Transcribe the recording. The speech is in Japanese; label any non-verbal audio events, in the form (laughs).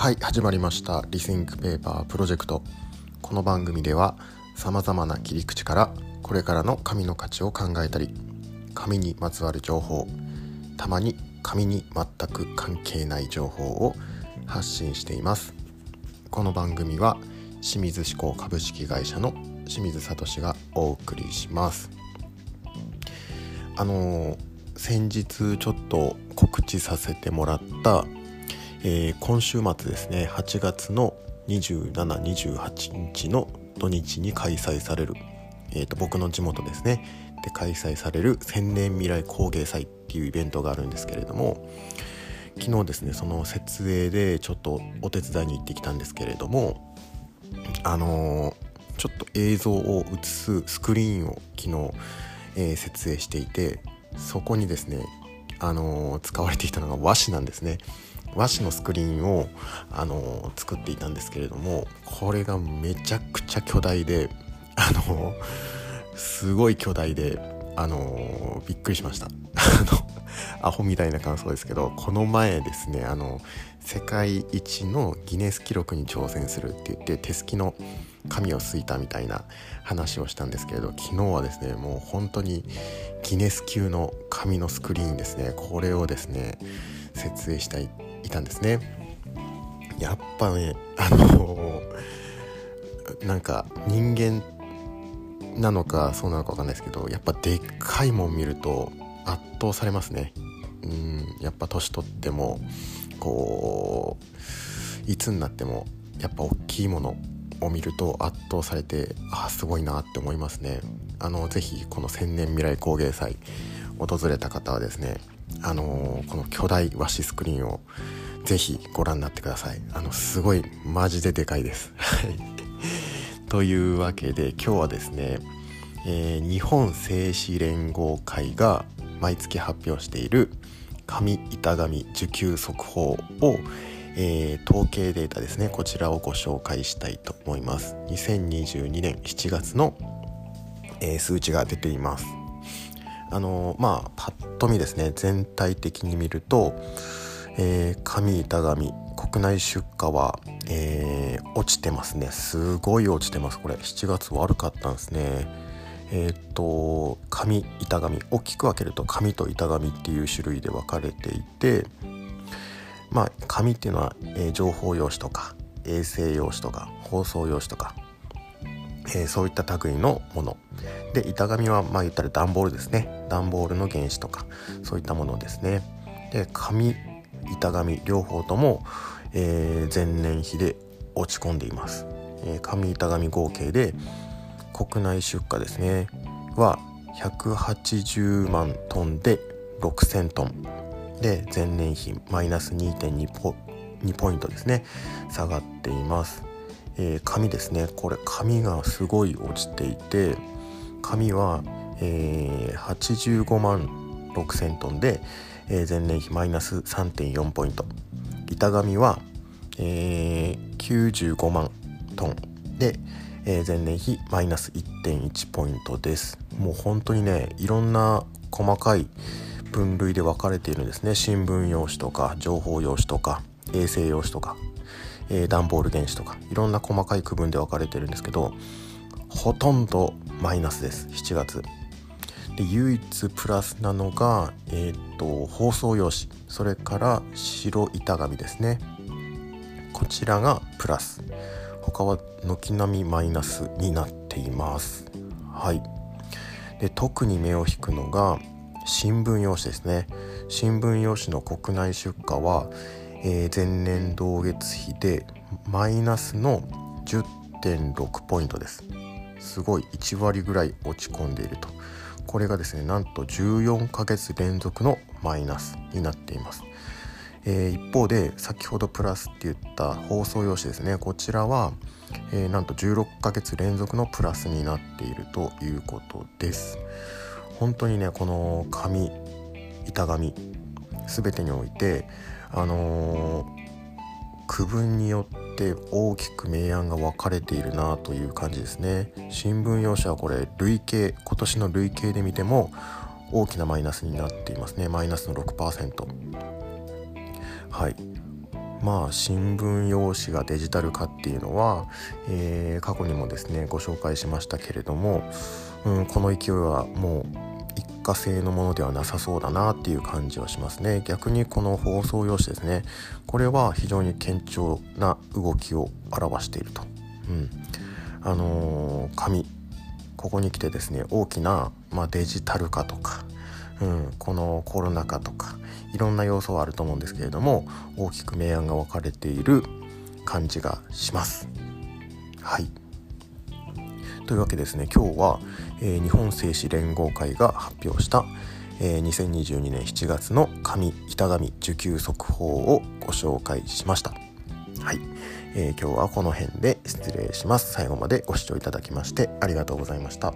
はい始まりました。リスインクペーパープロジェクトこの番組ではさまざまな切り口からこれからの紙の価値を考えたり紙にまつわる情報たまに紙に全く関係ない情報を発信しています。この番組は清水志向株式会社の清水聡がお送りします。あの先日ちょっと告知させてもらったえー、今週末ですね8月の2728日の土日に開催される、えーと、僕の地元ですねで開催される千年未来工芸祭っていうイベントがあるんですけれども昨日ですねその設営でちょっとお手伝いに行ってきたんですけれどもあのー、ちょっと映像を映すスクリーンを昨日、えー、設営していてそこにですねあのー、使われていたのが和紙なんですね。和紙のスクリーンを、あの作っていたんですけれどもこれがめちゃくちゃ巨大で、あのすごい巨大で、あのびっくりしました。アホみたいな感想ですけどこの前ですねあの世界一のギネス記録に挑戦するって言って手すきの紙をすいたみたいな話をしたんですけれど昨日はですねもう本当にギネス級の紙のスクリーンですねこれをですね設営したいいたんですね。やっぱね (laughs) あのなんか人間なのかそうなのか分かんないですけどやっぱでっかいもん見ると圧倒されますね。うんやっぱ年取ってもこういつになってもやっぱ大きいものを見ると圧倒されてあすごいなって思いますね。あの是非この千年未来工芸祭訪れた方はですねあのー、この巨大和紙スクリーンをぜひご覧になってください。あのすごいマジででかいです。というわけで今日はですね、えー、日本製紙連合会が毎月発表している紙板紙受給速報を、えー、統計データですねこちらをご紹介したいと思います。2022年7月の、えー、数値が出ています。あのまあパッと見ですね全体的に見ると、えー、紙板紙国内出荷は、えー、落ちてますね。すごい落ちてます。これ7月悪かったんですね。えっ、と紙板紙大きく分けると紙と板紙っていう種類で分かれていてまあ紙っていうのは、えー、情報用紙とか衛星用紙とか放送用紙とかえー、そういった類のもの。で板紙はまあ言ったら段ボールですね。段ボールの原子とかそういったものですね。で紙板紙両方とも、えー、前年比で落ち込んでいます、えー、紙板紙合計で国内出荷ですね。は180万トンで6000トン。で前年比マイナス2.2ポ2ポイントですね。下がっています。えー、紙ですね。これ紙がすごい落ちていて紙は、えー、85万6,000トンで、えー、前年比マイナス3.4ポイント。板紙は、えー、95万トンで、えー、前年比マイナス1.1ポイントです。もう本当にねいろんな細かい分類で分かれているんですね。新聞用紙とか情報用紙とか衛星用紙とか。えー、段ボール原子とかいろんな細かい区分で分かれてるんですけどほとんどマイナスです。7月。で唯一プラスなのが、えーと、包装用紙。それから白板紙ですね。こちらがプラス。他は軒並みマイナスになっています。はい。で特に目を引くのが新聞用紙ですね。新聞用紙の国内出荷はえー、前年同月比でマイナスの10.6ポイントです。すごい1割ぐらい落ち込んでいると。これがですねなんと14ヶ月連続のマイナスになっています、えー、一方で先ほどプラスって言った放送用紙ですね。こちらは、えー、なんと16ヶ月連続のプラスになっているということです。本当にねこの紙板紙全てにおいてあの、区分によって大きく明暗が分かれているなという感じですね。新聞用紙はこれ累計今年の累計で見ても大きなマイナスになっていますね。マイナスの6%はい。まあ新聞用紙がデジタル化っていうのは、えー、過去にもですねご紹介しましたけれども、うん、この勢いはもう一過性のものではなさそうだなっていう感じはしますね。逆にこの放送用紙ですね。これは非常に堅調な動きを表していると、うん、あのー、紙。ここに来てですね大きな、まあ、デジタル化とか、うん、このコロナ禍とかいろんな要素はあると思うんですけれども大きく明暗が分かれている感じがします。はい。というわけですね今日は、えー、日本製紙連合会が発表した、えー、2022年7月の紙板紙受給速報をご紹介しました。はい、えー、今日はこの辺で失礼します。最後までご視聴いただきましてありがとうございました。